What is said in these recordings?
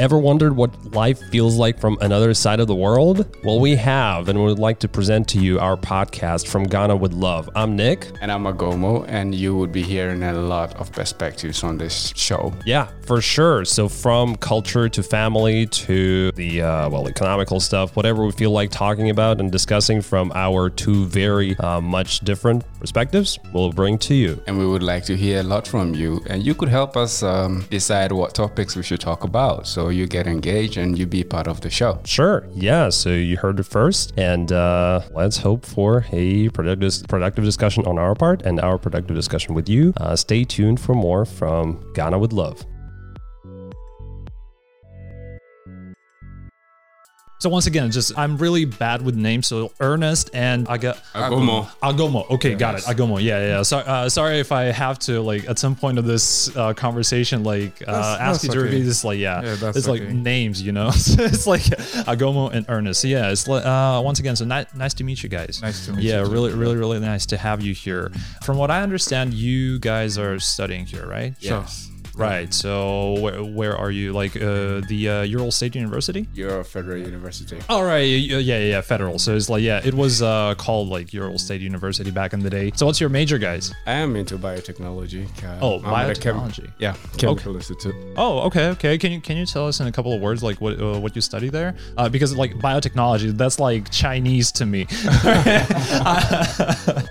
Ever wondered what life feels like from another side of the world? Well, we have, and we would like to present to you our podcast from Ghana with Love. I'm Nick. And I'm Agomo, and you would be hearing a lot of perspectives on this show. Yeah, for sure. So, from culture to family to the, uh, well, economical stuff, whatever we feel like talking about and discussing from our two very uh, much different perspectives, we'll bring to you. And we would like to hear a lot from you, and you could help us um, decide what topics we should talk about. So, you get engaged and you be part of the show. Sure. Yeah. So you heard it first, and uh, let's hope for a productive productive discussion on our part and our productive discussion with you. Uh, stay tuned for more from Ghana with Love. So once again, just I'm really bad with names. So Ernest and I got Agomo. Agomo. Okay, got it. Agomo. Yeah, yeah. So, uh, sorry if I have to like at some point of this uh, conversation like uh, That's- ask you that's to repeat okay. this. Like yeah, Yeah, that's it's like okay. names, you know. it's like Agomo and Ernest. Yeah, it's like uh, once again. So ni- nice to meet you guys. Nice to meet yeah, you too. really, really, really nice to have you here. From what I understand, you guys are studying here, right? Yes. Right. So where, where are you? Like uh, the uh, Ural State University? You're a federal university. All right, yeah, yeah, yeah, federal. So it's like, yeah, it was uh, called like Ural State University back in the day. So what's your major, guys? I am into biotechnology. Uh, Oh, I'm a chem- biotechnology. yeah, chemical institute. Oh, okay, okay. Can you can you tell us in a couple of words like what uh, what you study there? Uh, because like biotechnology, that's like Chinese to me.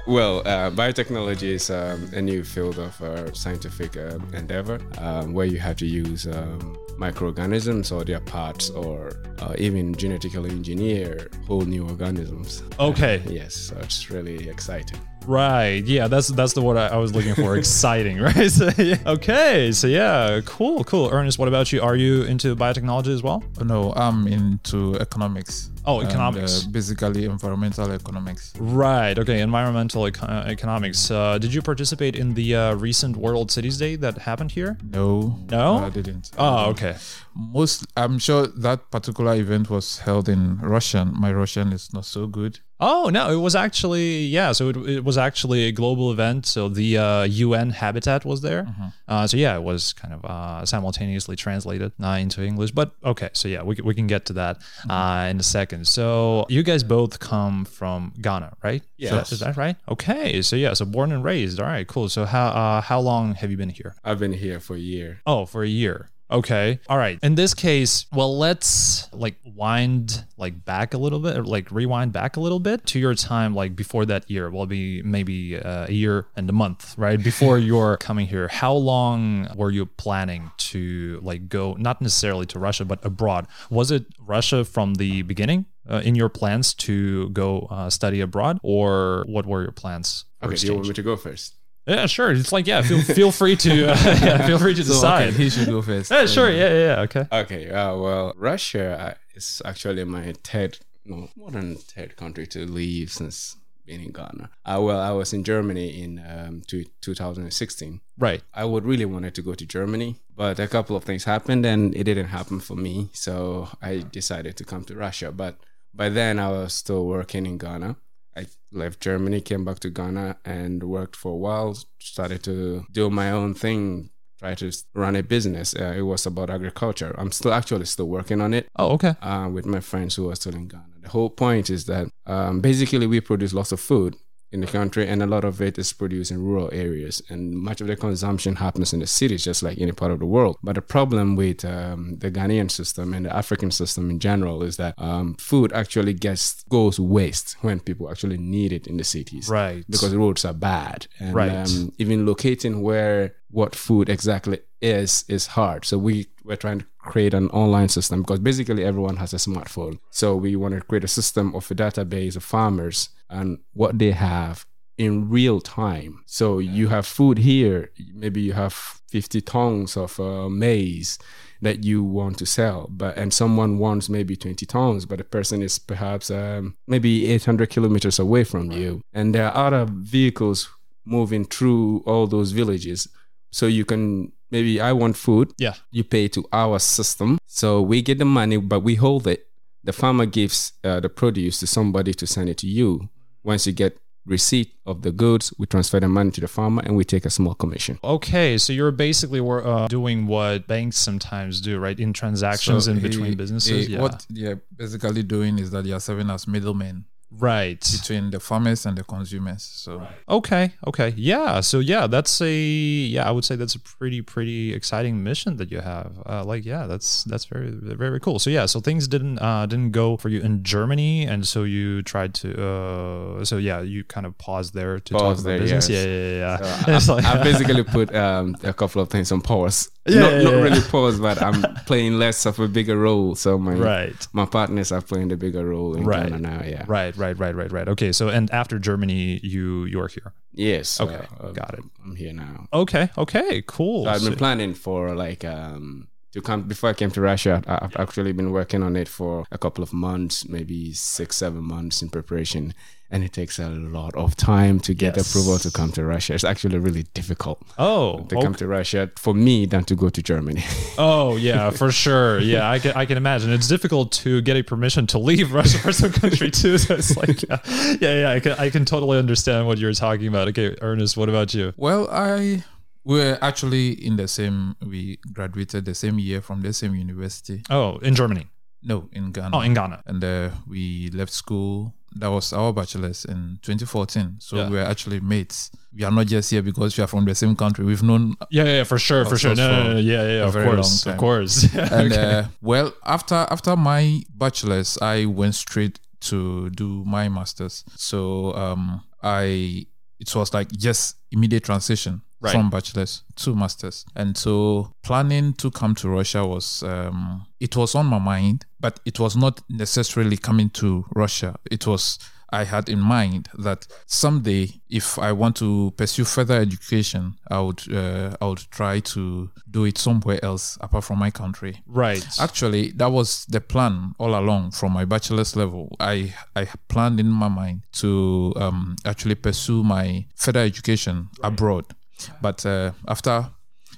Well, uh, biotechnology is um, a new field of uh, scientific uh, endeavor um, where you have to use um, microorganisms or their parts or uh, even genetically engineer whole new organisms. Okay. Yes, so it's really exciting. Right. Yeah, that's that's the word I, I was looking for. Exciting, right? So, yeah. Okay. So yeah, cool, cool. Ernest, what about you? Are you into biotechnology as well? No, I'm into economics. Oh, and, economics. uh, basically, environmental economics. Right. Okay. Environmental uh, economics. Uh, did you participate in the uh, recent World Cities Day that happened here? No, No? I didn't. Oh, okay. Most, I'm sure that particular event was held in Russian. My Russian is not so good. Oh no, it was actually yeah. So it, it was actually a global event. So the uh, UN Habitat was there. Uh, so yeah, it was kind of uh, simultaneously translated uh, into English. But okay, so yeah, we, can- we can get to that uh, in a second. So you guys both come from Ghana, right? Yes. Is that- is that right? Okay, so yeah, so born and raised. All right, cool. So how uh, how long have you been here? I've been here for a year. Oh, for a year. Okay. All right. In this case, well, let's like wind like back a little bit, or like rewind back a little bit to your time like before that year. Well, be maybe uh, a year and a month, right? Before you're coming here. How long were you planning to like go not necessarily to Russia, but abroad? Was it Russia from the beginning? Uh, in your plans to go uh, study abroad, or what were your plans? Okay, do you want me to go first? Yeah, sure. It's like yeah, feel feel free to uh, yeah, feel free to So, decide. okay, he should go first. Yeah, sure. Yeah, yeah, yeah. Okay. Okay, uh, well, Russia uh, is actually my third, no, more than third country to leave since being in Ghana. Uh, well, I was in Germany in um, two, 2016. Right. I would really wanted to go to Germany, but a couple of things happened and it didn't happen for me. So I decided to come to Russia. But by then I was still working in Ghana. I left Germany, came back to Ghana and worked for a while, started to do my own thing, try to run a business. Uh, it was about agriculture. I'm still actually still working on it Oh, okay. uh, with my friends who are still in Ghana. The whole point is that um, basically we produce lots of food in the country, and a lot of it is produced in rural areas, and much of the consumption happens in the cities, just like any part of the world. But the problem with um, the Ghanaian system and the African system in general is that um, food actually gets goes waste when people actually need it in the cities, Right. Because roads are bad, and Right. um, even locating where what food exactly is is hard. So we we're trying to create an online system because basically everyone has a smartphone. So we want to create a system of a database of farmers and what they have in real time. So you have food here, maybe you have 50 tons of uh, maize that you want to sell, but and someone wants maybe 20 tons, but the person is perhaps um, maybe 800 kilometers away from you, and there are other vehicles moving through all those villages. So you can maybe I want food, Yeah. you pay to our system, so we get the money, but we hold it. The farmer gives uh, the produce to somebody to send it to you. Once you get receipt of the goods, we transfer the money to the farmer, and we take a small commission. Okay, so you're basically uh, doing what banks sometimes do, right? In transactions in he- between businesses. he- yeah. What they're basically doing is that they are serving as middlemen Right. between the farmers and the consumers. So Okay. Okay. Yeah. So yeah, that's a yeah. I would say that's a pretty pretty exciting mission that you have. Uh, like yeah, that's that's very very cool. So yeah, so things didn't uh, didn't go for you in Germany, and so you tried to. Uh, so yeah, you kind of paused there to talk Pause about there, business. yes. Yeah, yeah, yeah. yeah. I, like- I basically put um, a couple of things on pause. Yeah, not, yeah, not yeah. really pause, but I'm playing less of a bigger role. So my right. my partners are playing the bigger role in Right. Ghana now. Yeah. Right. Right. Right. Right. Right. Okay. So and after Germany, you you're here. Yes. Okay, uh, got it. I'm here now. Okay. Okay. Cool. So I've been So- planning for like um to come before I came to Russia. I've actually been working on it for a couple of months, maybe six, seven months in preparation, and it takes a lot of time to get Yes. approval to come to Russia. It's actually really difficult oh. to come to Russia for me than to go to Germany. Oh yeah, for sure. Yeah, I can I can imagine. It's difficult to get a permission to leave Russia for some country too. So it's like yeah, yeah, yeah. I can I can totally understand what you're talking about. Okay, Ernest, what about you? well, I we're actually in the same. We graduated the same year from the same university. Oh, in Germany. No, in Ghana. Oh, in Ghana. and uh, we left school. That was our bachelor's in 2014. So Yeah. we were actually mates. We are not just here because we are from the same country. We've known Yeah, yeah, for sure, for sure. No, no, for no, yeah, yeah, of course, of course. and Okay. uh, well after after my bachelor's i went straight to do my master's so um i it was like just immediate transition Right. from bachelor's to master's and so planning to come to russia was um it was on my mind but it was not necessarily coming to russia it was I had in mind that someday, if I want to pursue further education, I would uh, I would try to do it somewhere else apart from my country. right. Actually, that was the plan all along from my bachelor's level. I I planned in my mind to um, actually pursue my further education abroad, but uh, after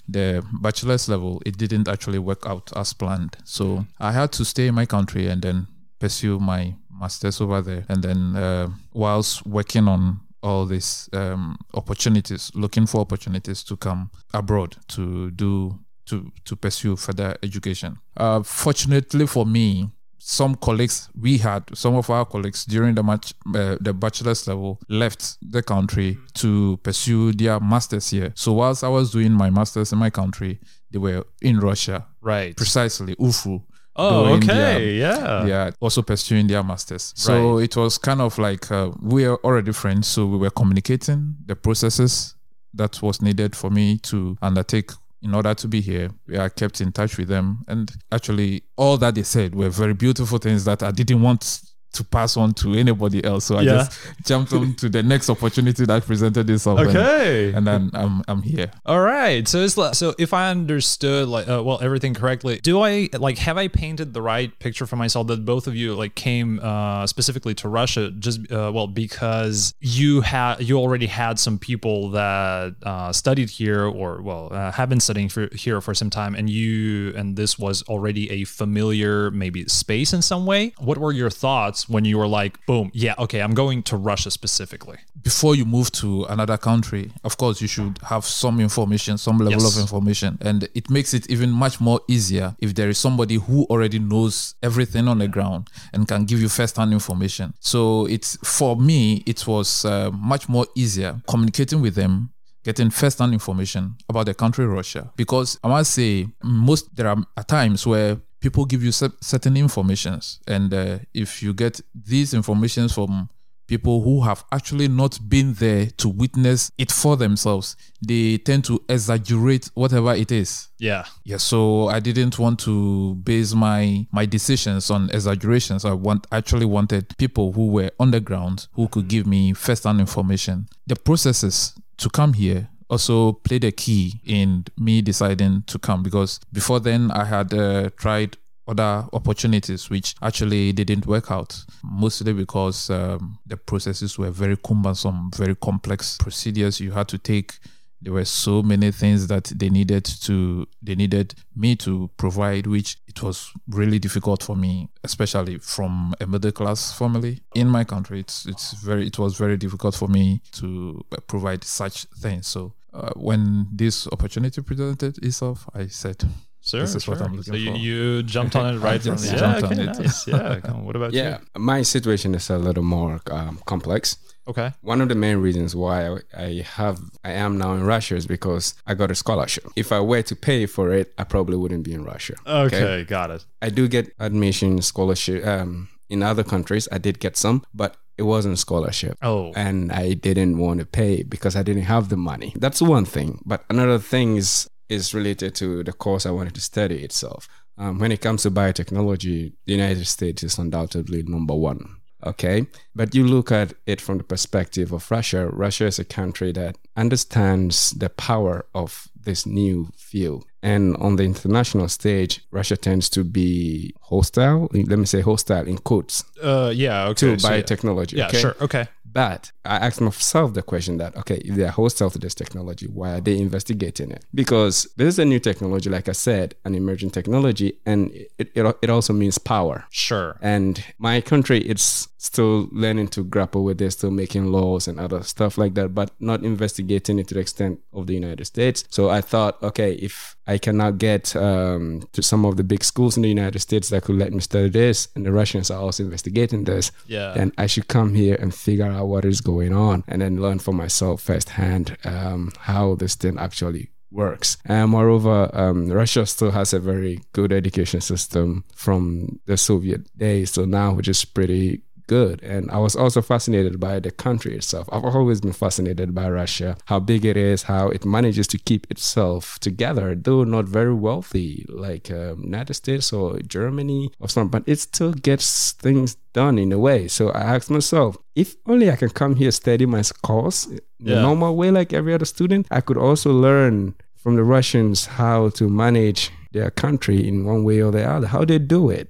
the bachelor's level, it didn't actually work out as planned. So I had to stay in my country and then pursue my master's over there. And then uh, whilst working on all these um, opportunities, looking for opportunities to come abroad to do to to pursue further education. Uh, fortunately for me, some colleagues we had some of our colleagues during the match uh, the bachelor's level left the country to pursue their masters here. So whilst I was doing my masters in my country, they were in Russia, right. precisely UFU. Oh, okay. Yeah. yeah, also pursuing their masters. So it was kind of like uh, we are already friends, so we were communicating the processes that was needed for me to undertake in order to be here. We are kept in touch with them, and actually, all that they said were very beautiful things that I didn't want to pass on to anybody else. So I Yeah. just jumped on to the next opportunity that presented itself. and- Okay. And, then I'm I'm here. All right. So it's like, so if I understood like uh, well everything correctly, do I like have I painted the right picture for myself that both of you like came uh, specifically to Russia just uh, well because you had you already had some people that uh, studied here or well uh, have been studying for here for some time and you and this was already a familiar maybe space in some way. What were your thoughts when you were like, boom, yeah, okay, I'm going to Russia specifically? before you move to another country, of course, you should have some information, some level Yes. of information. And it makes it even much more easier if there is somebody who already knows everything on the ground and can give you first hand information. So it's for me, it was uh, much more easier communicating with them. Getting first-hand information about the country Russia, because I must say, most there are times where people give you certain informations, and uh, if you get these informations from people who have actually not been there to witness it for themselves, they tend to exaggerate whatever it is. Yeah. Yeah, so I didn't want to base my my decisions on exaggerations. I want actually wanted people who were on the ground who could give me first-hand information. The processes to come here also played a key in me deciding to come because before then I had uh, tried other opportunities which actually didn't work out mostly because um, the processes were very cumbersome very complex procedures. You had to take there were so many things that they needed to they needed me to provide which it was really difficult for me especially from a middle class family. In my country it's it's very it was very difficult for me to provide such things. So uh, when this opportunity presented itself i said Sure, This is what. I'm looking so you, for. you jumped on it right from just the jumped yeah, on okay, it. nice. Yeah. What about Yeah, you? my situation is a little more um, complex. Okay. One of the main reasons why I, I have I am now in Russia is because I got a scholarship. If I were to pay for it, I probably wouldn't be in Russia. Okay, got it. I do get admission scholarship um, in other countries. I did get some, but it wasn't scholarship. Oh, and I didn't want to pay because I didn't have the money. That's one thing. But another thing is is related to the course I wanted to study itself. Um, when it comes to biotechnology, the United States is undoubtedly number one. Okay, but you look at it from the perspective of Russia. Russia is a country that understands the power of this new field. And on the international stage, Russia tends to be hostile. Let me say hostile in quotes uh, yeah. Okay. to so yeah. biotechnology. Yeah, okay? sure. Okay. But I asked myself the question that, okay, if they're hostile to this technology, why are they investigating it? Because this is a new technology, like I said, an emerging technology, and it, it, it also means power. Sure. And my country, it's still learning to grapple with this, still making laws and other stuff like that, but not investigating it to the extent of the United States. So I thought, okay, if I cannot get um, to some of the big schools in the United States that could let me study this, and the Russians are also investigating this, Yeah. then I should come here and figure out what is going on and then learn for myself firsthand um, how this thing actually works. And moreover, um, Russia still has a very good education system from the Soviet days till now, which is pretty good. And I was also fascinated by the country itself. I've always been fascinated by Russia, how big it is, how it manages to keep itself together, though not very wealthy like um, United States or Germany or something, but it still gets things done in a way. So I asked myself, if only I can come here study my course Yeah. the normal way like every other student, I could also learn from the Russians how to manage their country in one way or the other, how they do it.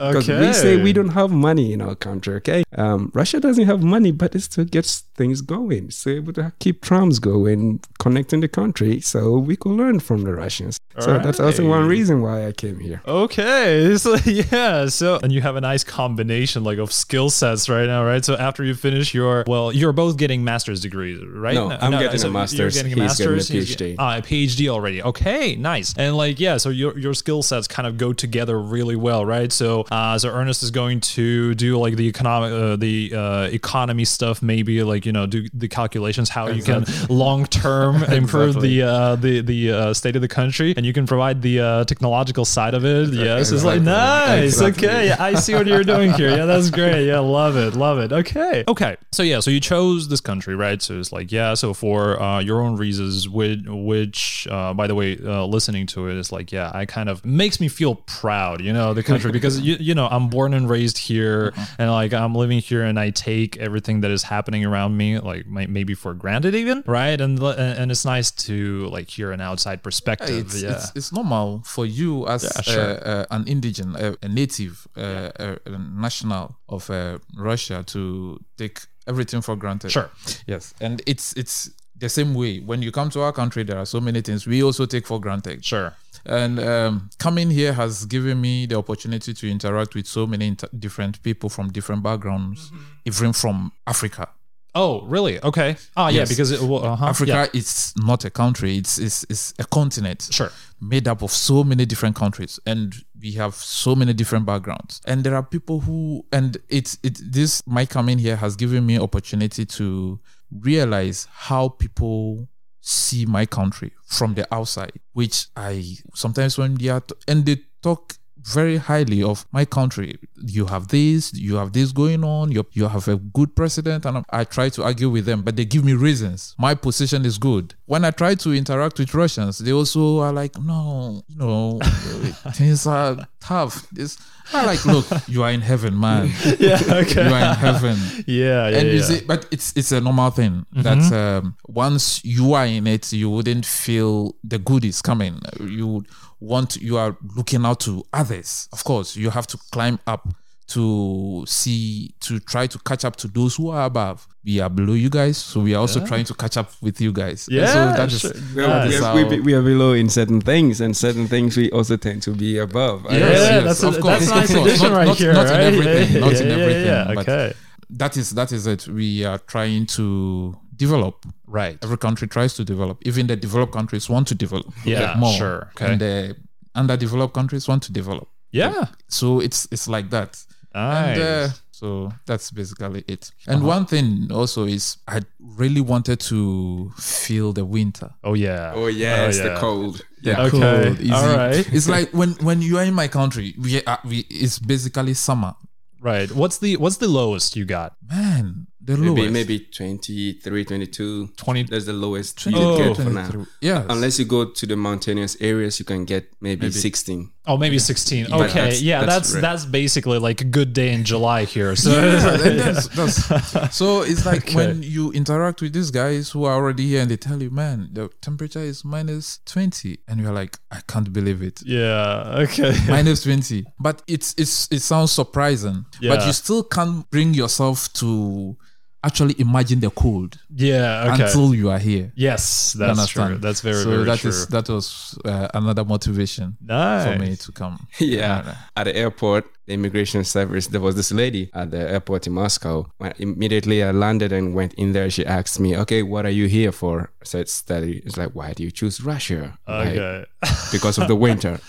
Because we say we don't have money in our country, okay? Um, Russia doesn't have money, but it still gets things going. It's able to keep trams going, connecting the country. So we could learn from the Russians. so that's also one reason why I came here. Okay, so yeah, so and you have a nice combination like of skill sets right now, right? So after you finish your well, you're both getting master's degrees, right? No, I'm getting a so master's, You're getting a he's getting a master's. PhD. Ah, a PhD already. Okay, nice. And like yeah, so your your skill sets kind of go together really well, right? So uh, so Ernest is going to do like the economic uh, the uh, economy stuff, maybe like you know do the calculations how you can long term improve Exactly. the uh, the the uh, state of the country, and you can provide the uh, technological side of it. Yes, it's like nice. Exactly. Okay, I see what you're doing here. Yeah, that's great. Yeah, love it, love it. Okay, okay. So yeah, so you chose this country, right? So it's like yeah, so for uh, your own reasons, which which uh, by the way, uh, listening to it is like yeah, I kind of makes me feel proud, you know, the country because you you know I'm born and raised here, and like I'm living here, and I take everything that is happening around me like may- maybe for granted even, right? And and it's nice to like hear an outside perspective. it's, yeah. it's, it's normal for you as Yeah, sure. uh, uh, an indigenous, a, a native, uh, a, a national of uh, Russia to take everything for granted. Sure. Yes, and it's it's the same way. When you come to our country, there are so many things we also take for granted. Sure. And um, coming here has given me the opportunity to interact with so many inter- different people from different backgrounds, even from Africa. Oh, really? Okay. Ah, yeah, because it, well, uh-huh. Africa Yeah. is not a country; it's, it's it's a continent. Sure. made up of so many different countries, and we have so many different backgrounds. And there are people who, and it's it this my coming here has given me opportunity to realize how people see my country from the outside, which I sometimes when they are t- and they talk very highly of my country. You have this, you have this going on, you, you have a good president, and I try to argue with them, but they give me reasons. My position is good. When I try to interact with Russians, they also are like, no, you know, things are tough. This, I like, look, you are in heaven, man. Yeah. Okay. You are in heaven yeah. Yeah. and you yeah. see, but it's it's a normal thing that um, once you are in it, you wouldn't feel the good is coming. You want you are looking out to others. Of course, you have to climb up to see to try to catch up to those who are above. We are below you guys, so we are also trying to catch up with you guys. And Yeah, so that is sure. We are, that we, we, we are below in certain things, and certain things we also tend to be above. I Yeah, guess. yes, that's a, of course, that's a nice of addition Not- right not- here, not in everything, yeah, not in yeah, yeah, everything, Yeah, but- okay. that is that is it. We are trying to develop. Right. Every country tries to develop. Even the developed countries want to develop. Yeah, more. sure. Okay. And the underdeveloped countries want to develop. Yeah. So it's it's like that. Nice. And uh, so that's basically it. And one thing also is I really wanted to feel the winter. oh yeah. Oh yeah, it's the cold. Yeah, Okay, cold, easy. all right. It's like when when you are in my country, we are, we it's basically summer. Right. What's the what's the lowest you got? Man, the Maybe lowest. maybe 23, 22. 20 That's the lowest you Oh. get for now. Yeah. Unless you go to the mountainous areas, you can get maybe, 16. Oh, maybe 16. But Okay. that's- yeah, that's that's that's, basically like a good day in July here. So yeah, that's, that's, so it's like Okay. when you interact with these guys who are already here and they tell you, man, the temperature is minus 20. And you're like, I can't believe it. yeah, okay. minus 20 but it's it's it sounds surprising Yeah. but you still can't bring yourself to actually imagine the cold yeah, okay. until you are here yes, that's understand? true. That's very so very that true. is- that was uh, another motivation nice. for me to come Yeah. At the airport, the immigration service, there was this lady at the airport in Moscow. When immediately I landed and went in there, she asked me, Okay, what are you here for? I said, Study. It's like, Why do you choose Russia? Like, Okay. because of the winter.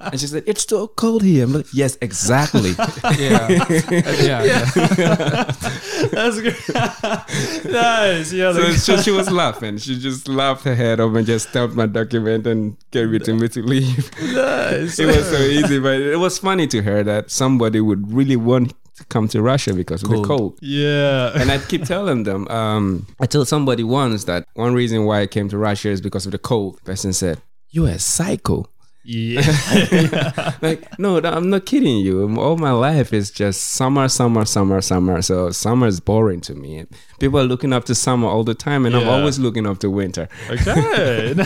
and she said, It's so cold here. I'm like, Yes, exactly. yeah yeah, yeah. That's good. nice. Yeah. so, so she was laughing. She just laughed her head off and just stamped my document and gave it to me to leave. nice. it was so easy, but it was funny to her that somebody would really want to come to Russia because of the Cold. cold. Yeah. and I keep telling them. Um, I told somebody once that one reason why I came to Russia is because of the cold. The person said, "You're a psycho." Yeah. Like, no, I'm not kidding you. All my life is just summer, summer, summer, summer. So summer is boring to me. People are looking up to summer all the time, and I'm always looking up to winter. okay.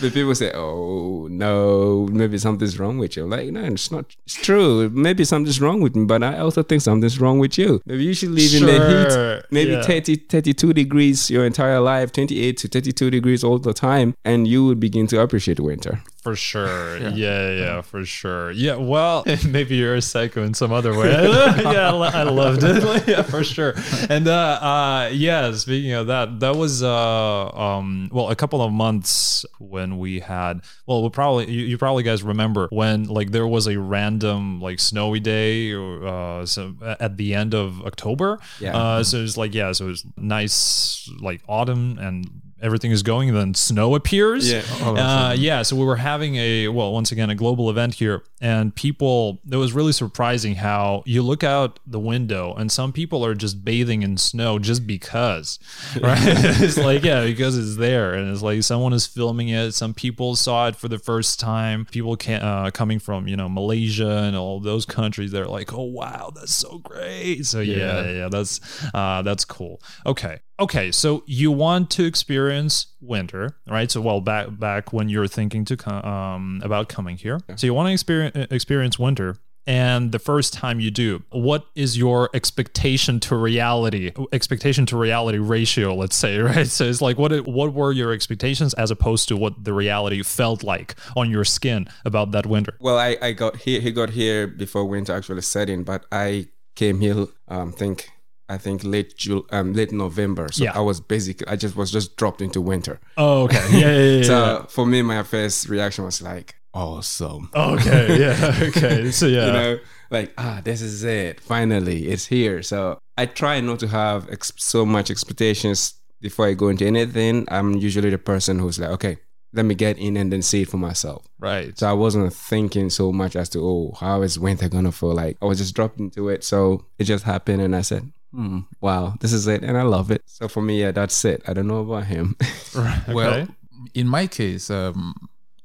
But people say, "Oh no, maybe something's wrong with you." Like, no, it's not. It's true. Maybe something's wrong with me, but I also think something's wrong with you. Maybe you should live in the heat. Maybe Yeah. 30, 32 degrees your entire life, 28 to 32 degrees all the time, and you would begin to appreciate winter. For sure. Yeah. yeah, for sure. Yeah, well, maybe you're a psycho in some other way. yeah, I loved it. yeah, for sure. And uh, uh, yeah, speaking of that, that was uh, um, well, a couple of months when we had. Well, we probably you, you probably guys remember when like there was a random like snowy day or uh, so at the end of October. Yeah. Uh, so it's like yeah, so it's nice like autumn and everything is going, and then snow appears. Yeah. Uh, yeah, so we were having a well, once again, a global event here, and people. It was really surprising how you look out the window, and some people are just bathing in snow just because, right? it's like yeah, because it's there, and it's like someone is filming it. Some people saw it for the first time. People can uh, coming from you know Malaysia and all those countries. They're like, oh wow, that's so great. So yeah, Yeah. yeah, yeah that's uh, that's cool. Okay. Okay, so you want to experience winter, right? So, well, back back when you're thinking to come um, about coming here, so you want to experience experience winter, and the first time you do, what is your expectation to reality expectation to reality ratio? Let's say, right? So it's like what what were your expectations as opposed to what the reality felt like on your skin about that winter? Well, I, I got here. He got here before winter actually set in, but I came here. Um, think I think late Jul- um late November. So Yeah. I was basically I just was just dropped into winter. Oh, okay, yeah, yeah, yeah. So for me, my first reaction was like, awesome. okay, yeah, okay. So yeah, You know, like ah, this is it. Finally, it's here. So I try not to have ex- so much expectations before I go into anything. I'm usually the person who's like, okay, let me get in and then see it for myself. right. So I wasn't thinking so much as to, oh, how is winter gonna feel like? I was just dropped into it. So it just happened and I said, hmm, wow, this is it. And I love it. So for me, yeah, that's it. I don't know about him. Right. well in my case um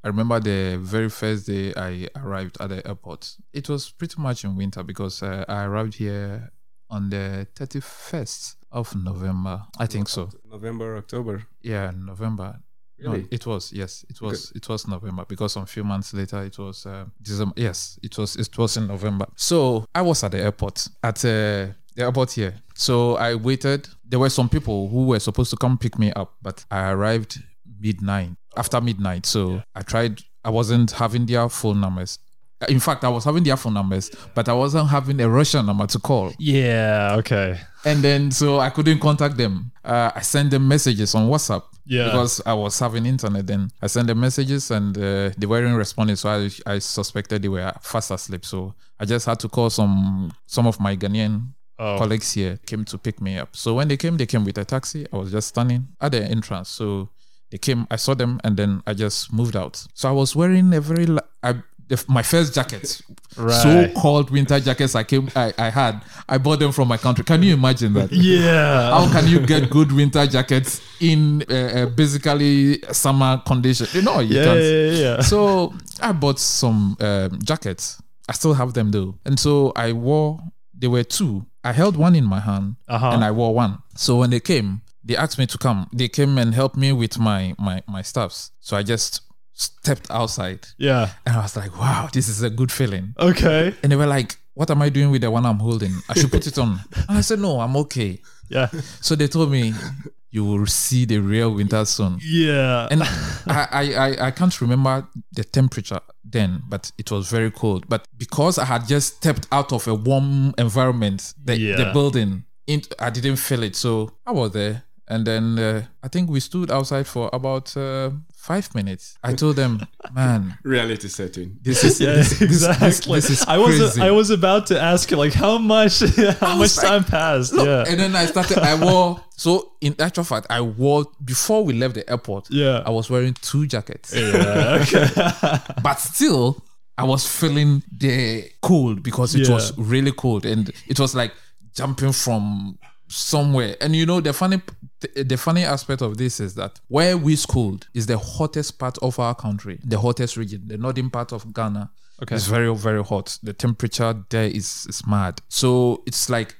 I remember the very first day I arrived at the airport. It was pretty much in winter because uh, I arrived here on the 31st of November. I think so. November, October. Yeah, November. No, it was yes, it was it was November because some few months later it was uh, December. Yes, it was it was in November. So I was at the airport at uh, the airport here. So I waited. There were some people who were supposed to come pick me up, but I arrived midnight after midnight. So I tried. I wasn't having their phone numbers. In fact, I was having their phone numbers, but I wasn't having a Russian number to call. Yeah. Okay. And then so I couldn't contact them. Uh, I sent them messages on WhatsApp. Yeah. Because I was having internet then. I sent them messages and uh, they weren't responding. So I, I suspected they were fast asleep. So I just had to call some some of my Ghanaian Oh. colleagues here came to pick me up. So when they came, they came with a taxi. I was just standing at the entrance. So they came, I saw them, and then I just moved out. So I was wearing a very, I, the, my first jackets, Right. so-called winter jackets. I came, I, I had, I bought them from my country. Can you imagine that? Yeah. How can you get good winter jackets in uh, uh, basically summer conditions? You know, you yeah, can't. yeah, yeah, yeah. So I bought some um, jackets. I still have them though. And so I wore, there were two. I held one in my hand Uh-huh. and I wore one. So when they came, they asked me to come. They came and helped me with my, my, my stuffs. So I just stepped outside Yeah. and I was like, wow, this is a good feeling. Okay. And they were like, what am I doing with the one I'm holding? I should put it on. And I said, no, I'm okay. Yeah. So they told me, you will see the real winter soon. Yeah. And I, I, I, I can't remember the temperature then, but it was very cold. But because I had just stepped out of a warm environment, the, the building, I didn't feel it. So I was there. And then uh, I think we stood outside for about uh, five minutes. I told them, man, Reality setting. this is, yeah, this, this- exactly. this, this is I was crazy. I was about to ask you like how much how much like, time passed. yeah. And then I started, I wore, so in actual fact, I wore, before we left the airport, Yeah. I was wearing two jackets. yeah. Okay. but still I was feeling the cold because it Yeah. was really cold and it was like jumping from somewhere and you know the funny the funny aspect of this is that where we schooled is the hottest part of our country the hottest region the northern part of ghana Okay. it's very very hot the temperature there is is mad so it's like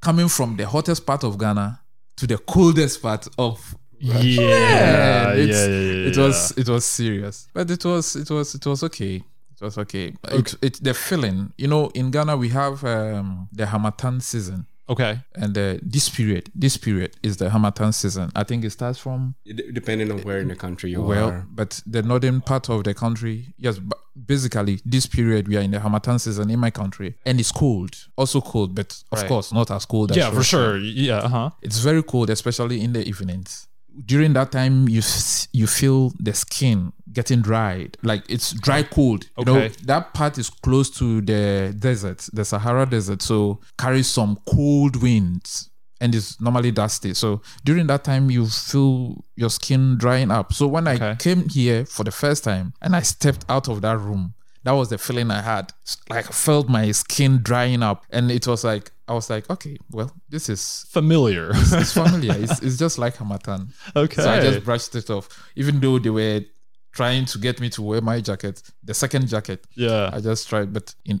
coming from the hottest part of ghana to the coldest part of Yeah. Yeah. Yeah. yeah, it was it was serious but it was it was it was okay it was okay, It, it the feeling you know in ghana we have um the harmattan season okay. and uh, this period this period is the harmattan season i think it starts from D- depending on where in the country you well are. but the northern part of the country yes but basically this period we are in the harmattan season in my country and it's cold also cold but of Right. course not as cold as Yeah, for Russia. sure. Yeah. Uh huh. it's very cold especially in the evenings during that time you s- you feel the skin getting dried like it's dry cold you know that part is close to the desert the sahara desert so carries some cold winds and it's normally dusty so during that time you feel your skin drying up so when i came here for the first time and i stepped out of that room that was the feeling I had. Like I felt my skin drying up, and it was like I was like, okay, well, this is Familiar. it's familiar. it's, it's just like Harmattan. okay. So I just brushed it off. Even though they were trying to get me to wear my jacket, the second jacket, yeah. I just tried, but in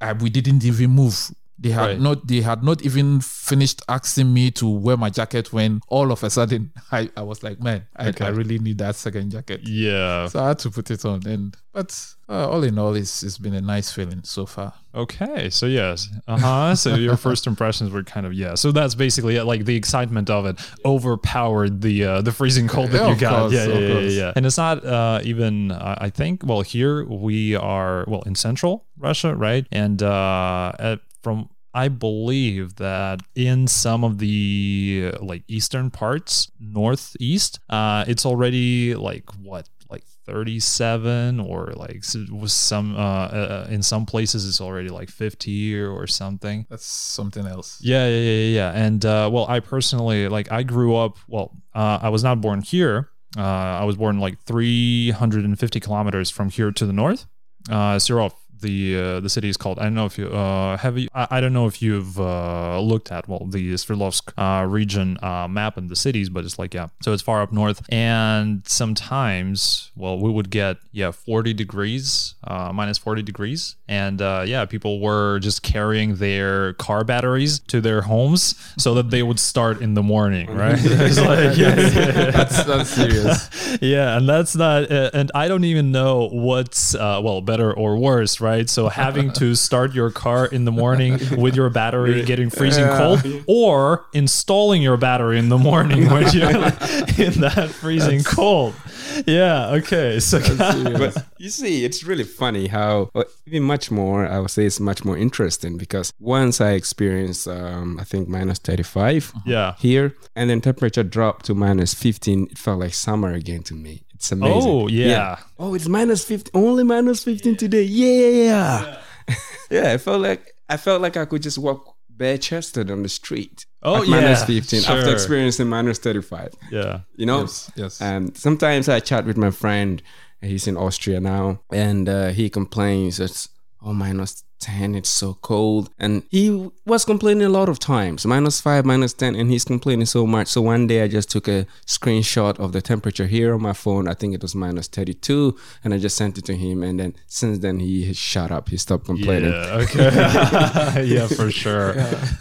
I, we didn't even move. They had Right. not they had not even finished asking me to wear my jacket when all of a sudden I, I was like, man, I, Okay. I really need that second jacket. Yeah. So I had to put it on. And but uh, all in all, it's it's been a nice feeling so far. Okay, so yes, uh huh. So your first impressions were kind of yeah. So that's basically it, like the excitement of it overpowered the uh, the freezing cold that Yeah, you got. course, yeah, yeah, yeah, yeah. And it's not uh, even I think. Well, here we are. Well, in central Russia, right? And uh, at, from I believe that in some of the uh, like eastern parts, northeast, uh, it's already like what, like 37 or like was some uh, uh, in some places it's already like 50 or, something. That's something else. Yeah, yeah, yeah, yeah. yeah. And uh, well, I personally like I grew up. Well, uh, I was not born here. Uh, I was born like 350 kilometers from here to the north. Uh, so you're all the uh, the city is called. I don't know if you uh, have you. I, I don't know if you've uh, looked at well the Sverdlovsk uh, region uh, map and the cities, but it's like yeah, so it's far up north, and sometimes well we would get yeah 40 degrees, uh, minus 40 degrees, and uh, yeah people were just carrying their car batteries to their homes so that they would start in the morning, right? like yeah, yeah, yeah. That's that's serious. yeah, and that's not, uh, and I don't even know what's uh, well better or worse, right? So having to start your car in the morning with your battery getting freezing cold, or installing your battery in the morning when you're in that freezing cold. Yeah. Okay. So but you see, it's really funny how, even much more, I would say it's much more interesting because once I experienced, um, I think minus 35 yeah. here, and then temperature dropped to minus 15, it felt like summer again to me. It's amazing. Oh yeah. Oh, it's minus 15, only minus 15 today. Yeah. yeah. Yeah. I felt like, I felt like I could just walk bare chested on the street. Oh, at minus yeah, 15 after experiencing minus 35 Yeah. you know Yes, yes. and sometimes i chat with my friend he's in austria now and uh, he complains it's oh minus 10 it's so cold and he was complaining a lot of times minus 5 minus 10 and he's complaining so much so one day i just took a screenshot of the temperature here on my phone i think it was minus 32 and i just sent it to him and then since then he has shut up he stopped complaining Yeah. Okay. yeah, for sure.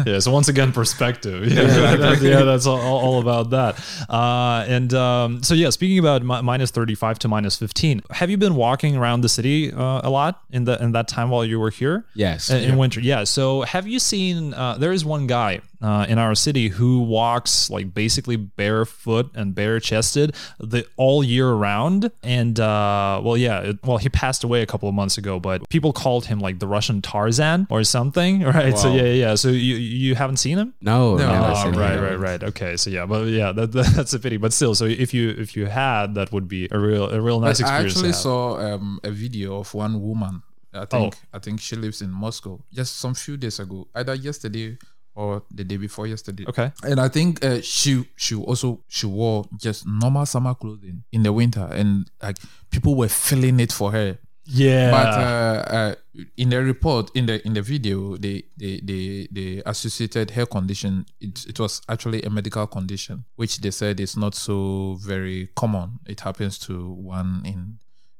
Yeah. So once again, perspective. Yeah. that's, yeah, that's all, all about that. Uh, and um, so yeah, speaking about mi- minus thirty-five to minus fifteen, have you been walking around the city uh, a lot in the in that time while you were here? Yes in winter yeah so have you seen uh, there is one guy uh, in our city who walks like basically barefoot and bare chested the all year round and uh, well yeah it, well he passed away a couple of months ago but people called him like the russian tarzan or something right so Wow. yeah yeah yeah. so you you haven't seen him no, No. Oh, right, him. right, right. Okay, so yeah, but yeah, that, that's a pity. But still, so if you if you had, that would be a real a real nice But I experience. to actually saw um, a video of one woman. I think I think she lives in Moscow. Just some few days ago, either yesterday or the day before yesterday. Okay. And I think uh, she she also she wore just normal summer clothing in the winter, and like people were feeling it for her. Yeah. But uh, uh, in the report, in the in the video, they they they, they associated her condition. It, it was actually a medical condition, which they said is not so very common. It happens to one in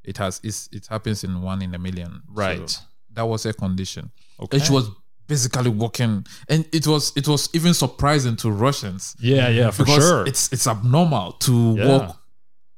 it has it's, it happens in one in a million. Right. So that was her condition. Okay. And she was basically walking, and it was it was even surprising to Russians yeah, yeah, for because sure. it's it's abnormal to Yeah. walk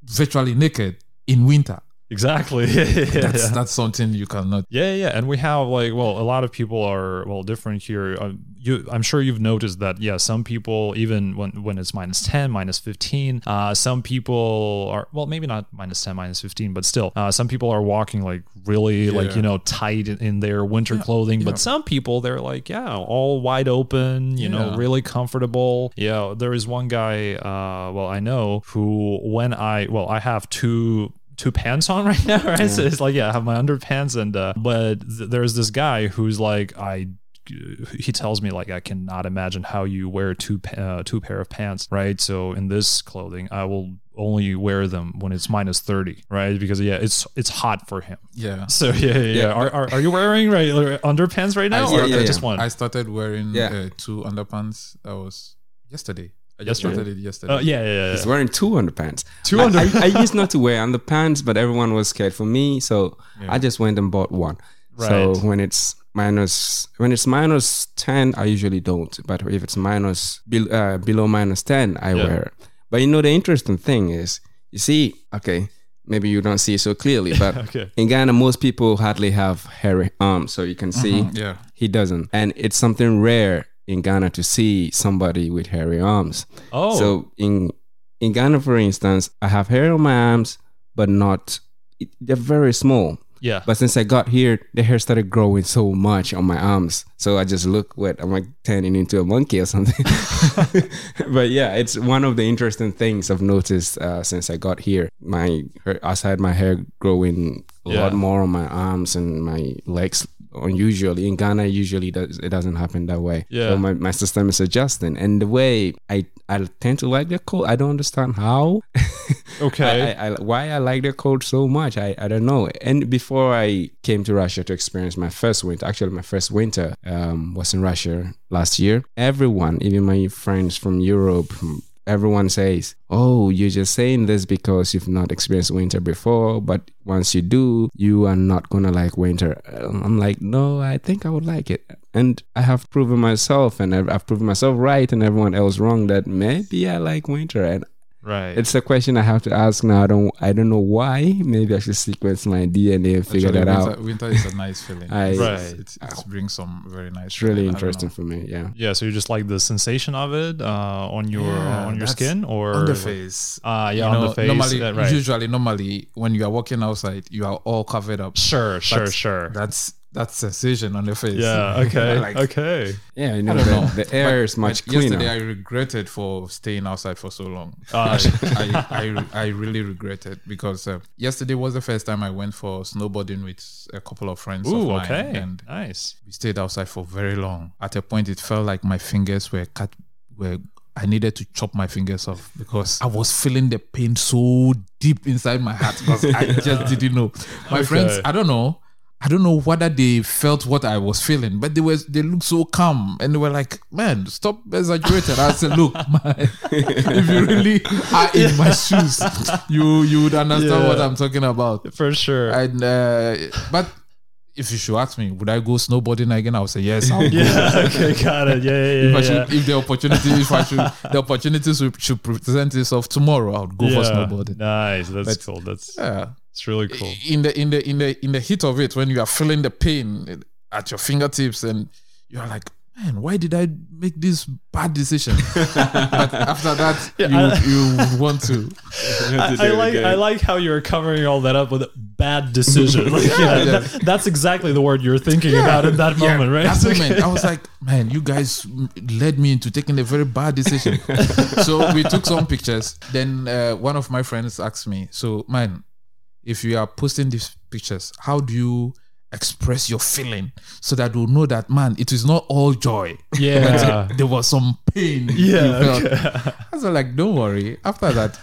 virtually naked in winter. Exactly. yeah, That's yeah. that's something you cannot yeah, yeah, and we have like, well, a lot of people are well different here. Uh, you, I'm sure you've noticed that. Yeah, some people even when when it's minus ten, minus fifteen, uh, some people are well, maybe not minus ten, minus fifteen, but still, uh, some people are walking like really like you know tight in- in their winter clothing. But some people they're like, yeah, all wide open, you know, really comfortable. Yeah, there is one guy, uh, well, I know who when I well, I have two two pants on right now, right? So it's like, yeah, I have my underpants and uh but th- there's this guy who's like I he tells me like I cannot imagine how you wear two uh, two pair of pants, right? So in this clothing, I will only wear them when it's minus 30, right? Because yeah, it's it's hot for him. yeah. So yeah, yeah. yeah. Are, are, are you wearing right underpants right now, I- or yeah, yeah, just yeah. one? I started wearing Yeah. uh, two underpants. That was yesterday. I just Yesterday? started it yesterday. Uh, yeah, yeah, yeah. He's wearing two underpants. Two I- I, I used not to wear underpants, but everyone was scared for me, so I just went and bought one. Right. So when it's minus when it's minus ten, I usually don't. But if it's minus be, uh, below minus ten, I Yeah. wear it. But you know the interesting thing is, you see, okay, maybe you don't see it so clearly, but Okay. in Ghana, most people hardly have hairy arms, so you can see Yeah. he doesn't, and it's something rare in Ghana to see somebody with hairy arms. Oh, So in in Ghana, for instance, I have hair on my arms, but not they're very small. yeah. But since I got here, the hair started growing so much on my arms. So I just look what I'm like turning into a monkey or something. but yeah, it's one of the interesting things I've noticed uh, since I got here. My hair, I had my hair growing a Yeah. lot more on my arms and my legs unusually. In Ghana, usually does, it doesn't happen that way. Yeah. So my, my system is adjusting, and the way I I tend to like the cold. I don't understand how. Okay. I, I, why I like the cold so much, I, I don't know. And before I came to Russia to experience my first winter, actually my first winter um, was in Russia last year. Everyone, even my friends from Europe, everyone says, "Oh, you're just saying this because you've not experienced winter before, but once you do, you are not gonna like winter." I'm like, "No, I think I would like it." And I have proven myself, and I've proven myself right, and everyone else wrong that maybe I like winter, and right. it's a question I have to ask now. I don't I don't know why. Maybe I should sequence my DNA and figure Actually, that winter, out. winter is a nice feeling. I- Right. It, it brings some very nice. It's really feeling. Interesting for me. Yeah. yeah. So you just like the sensation of it uh, on your Yeah, on your skin or on the face. Ah, yeah, You on know, the face. Normally, uh, right. usually, normally, when you are walking outside, you are all covered up. Sure, sure, But sure. That's that's sensation on the face. Yeah. Okay. Like, okay. Yeah, you know, don't the, know. the air is much But Yesterday, cleaner. I regretted for staying outside for so long. Uh, I, I, I really regretted because uh, yesterday was the first time I went for snowboarding with a couple of friends of ooh. mine, Okay. and nice. we stayed outside for very long. At a point, it felt like my fingers were cut. Were I needed to chop my fingers off because I was feeling the pain so deep inside my heart because I just didn't know. My Okay. friends, I don't know. I don't know whether they felt what I was feeling, but they was they looked so calm and they were like, "Man, stop exaggerating." I said, "Look, man, if you really are in my shoes, you you would understand Yeah. what I'm talking about." For sure. And uh, but if you should ask me, would I go snowboarding again? I would say yes. I'll go. yeah. Okay. Got it. Yeah. Yeah. If, Yeah. I yeah. should, if the opportunity, if I should, the opportunity should, present itself tomorrow, I would go for snowboarding. Nice. That's But- cool. That's Yeah, it's really cool. in the in the in the in the heat of it, when you are feeling the pain at your fingertips, and you are like, man, why did I make this bad decision? but after that, Yeah, you I- you want to. I, I like I like how you're covering all that up with a bad decision. Like, yeah, Yeah. that- that's exactly the word you're thinking about in that Yeah, moment, right? That moment, I was like, man, you guys led me into taking a very bad decision. so we took some pictures. Then uh, one of my friends asked me, so man, if you are posting these pictures, how do you express your feeling so that we'll know that man, it is not all joy. Yeah. there was some pain. Yeah, okay. I was like, don't worry. After that.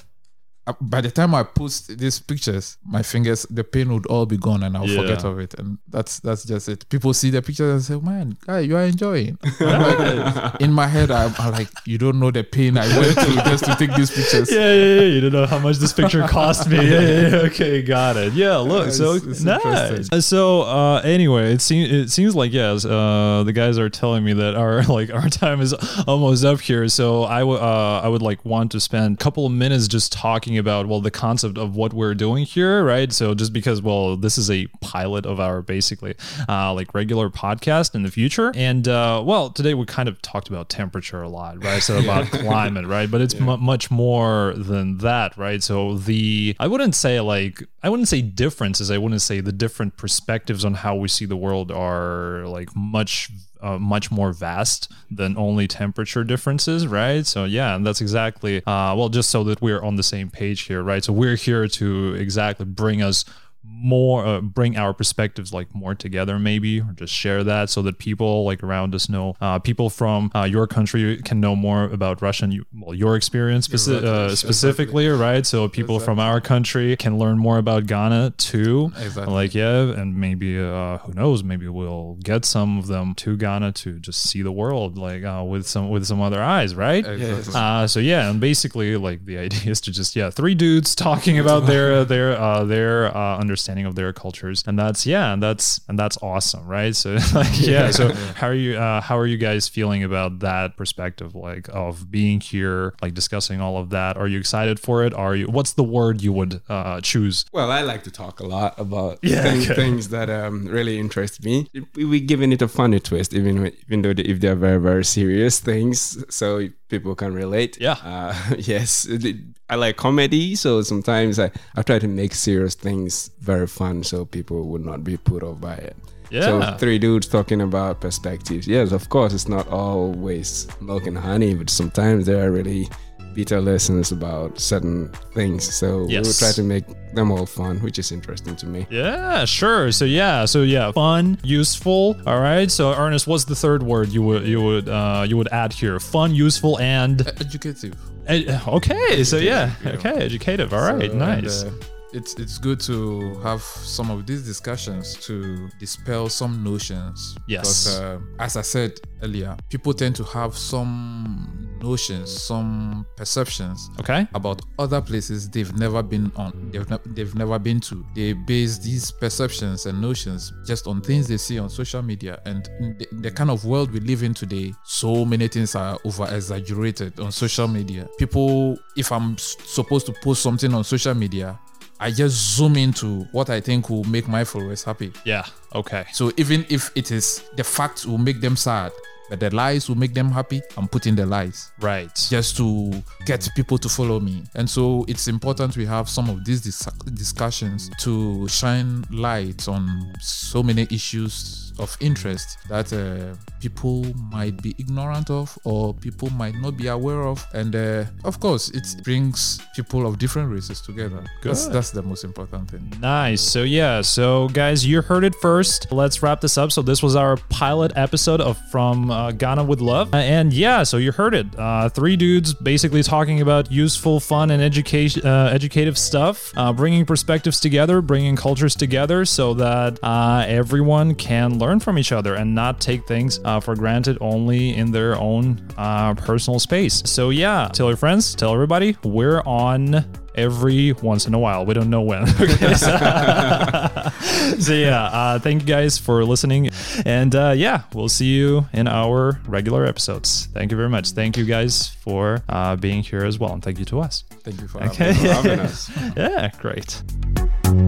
Uh, By the time I post these pictures, my fingers, the pain would all be gone, and I'll Yeah. forget of it. And that's that's just it. People see the pictures and say, "Man, guy, you are enjoying." Like, in my head, I'm, I'm like, "You don't know the pain I went through just to take these pictures." Yeah, yeah, yeah. You don't know how much this picture cost me. Yeah, yeah, yeah. Okay, got it. Yeah, look. Yeah, so it's- it's nice. So uh, anyway, it seems it seems like yes. Uh, the guys are telling me that our like our time is almost up here. So I would uh, I would like want to spend a couple of minutes just talking about well the concept of what we're doing here, right? So just because well this is a pilot of our basically uh, like regular podcast in the future, and uh, well today we kind of talked about temperature a lot, right? So about climate, right? But it's mu much more than that, right? So the I wouldn't say like I wouldn't say differences. I wouldn't say the different perspectives on how we see the world are like much uh, much more vast than only temperature differences, right? So yeah, and that's exactly uh, well, just so that we're on the same page here, right? So we're here to exactly bring us more uh, bring our perspectives like more together maybe or just share that so that people like around us know uh, people from uh, your country can know more about russian you, well your experience speci- Exactly. uh, specifically right so people from our country can learn more about ghana too Exactly. like yeah and maybe uh, who knows maybe we'll get some of them to ghana to just see the world like uh, with some with some other eyes right Exactly. uh, so yeah, and basically, like the idea is to just yeah, three dudes talking about their their uh, their uh, understanding of their cultures, and that's yeah, and that's and that's awesome, right? So like yeah, so how are you uh, how are you guys feeling about that perspective, like of being here, like discussing all of that? Are you excited for it? Are you? What's the word you would uh, choose? Well, I like to talk a lot about Yeah, things, okay. things that um, really interest me. We- We're giving it a funny twist, even even though if they're very very serious things, so people can relate. Yeah. Uh, yes, I like comedy, so sometimes I, I try to make serious things very fun, so people would not be put off by it. Yeah. So three dudes talking about perspectives. Yes, of course, it's not always milk and honey, but sometimes there are really beta lessons about certain things. So we will try to make them all fun, which is interesting to me. Yeah, sure. So yeah, so yeah, fun, useful. All right. So Ernest, what's the third word you would you would uh, you would add here? Fun, useful, and Educative. ed- okay. So yeah, okay, educative. All right, So, nice. and, uh, it's it's good to have some of these discussions to dispel some notions. Yes. Because uh, as I said earlier, people tend to have some notions, some perceptions okay. about other places they've never been on, they've, ne- they've never been to. They base these perceptions and notions just on things they see on social media. And the, the kind of world we live in today, so many things are over exaggerated on social media. People, if I'm supposed to post something on social media, I just zoom into what I think will make my followers happy. Yeah. Okay. So even if it is the facts will make them sad, but the lies will make them happy, I'm putting the lies Right. just to get people to follow me. And so it's important we have some of these dis- discussions to shine light on so many issues of interest that uh, people might be ignorant of or people might not be aware of. And uh, of course, it brings people of different races together. That's, that's the most important thing. Nice. So yeah, so guys, you heard it first. Let's wrap this up. So this was our pilot episode of From uh, Ghana with Love, Uh, and yeah, so you heard it. Uh, three dudes basically talking about useful, fun, and education, uh, educative stuff, uh, bringing perspectives together, bringing cultures together, so that uh, everyone can learn from each other and not take things uh, for granted only in their own uh, personal space. So yeah, tell your friends, tell everybody, we're on every once in a while. We don't know when. Okay, so, so yeah, uh, thank you guys for listening, and uh, yeah, we'll see you in our regular episodes. Thank you very much. Thank you guys for uh, being here as well, and thank you to us. Thank you for Okay. having me. Having us. Yeah, great.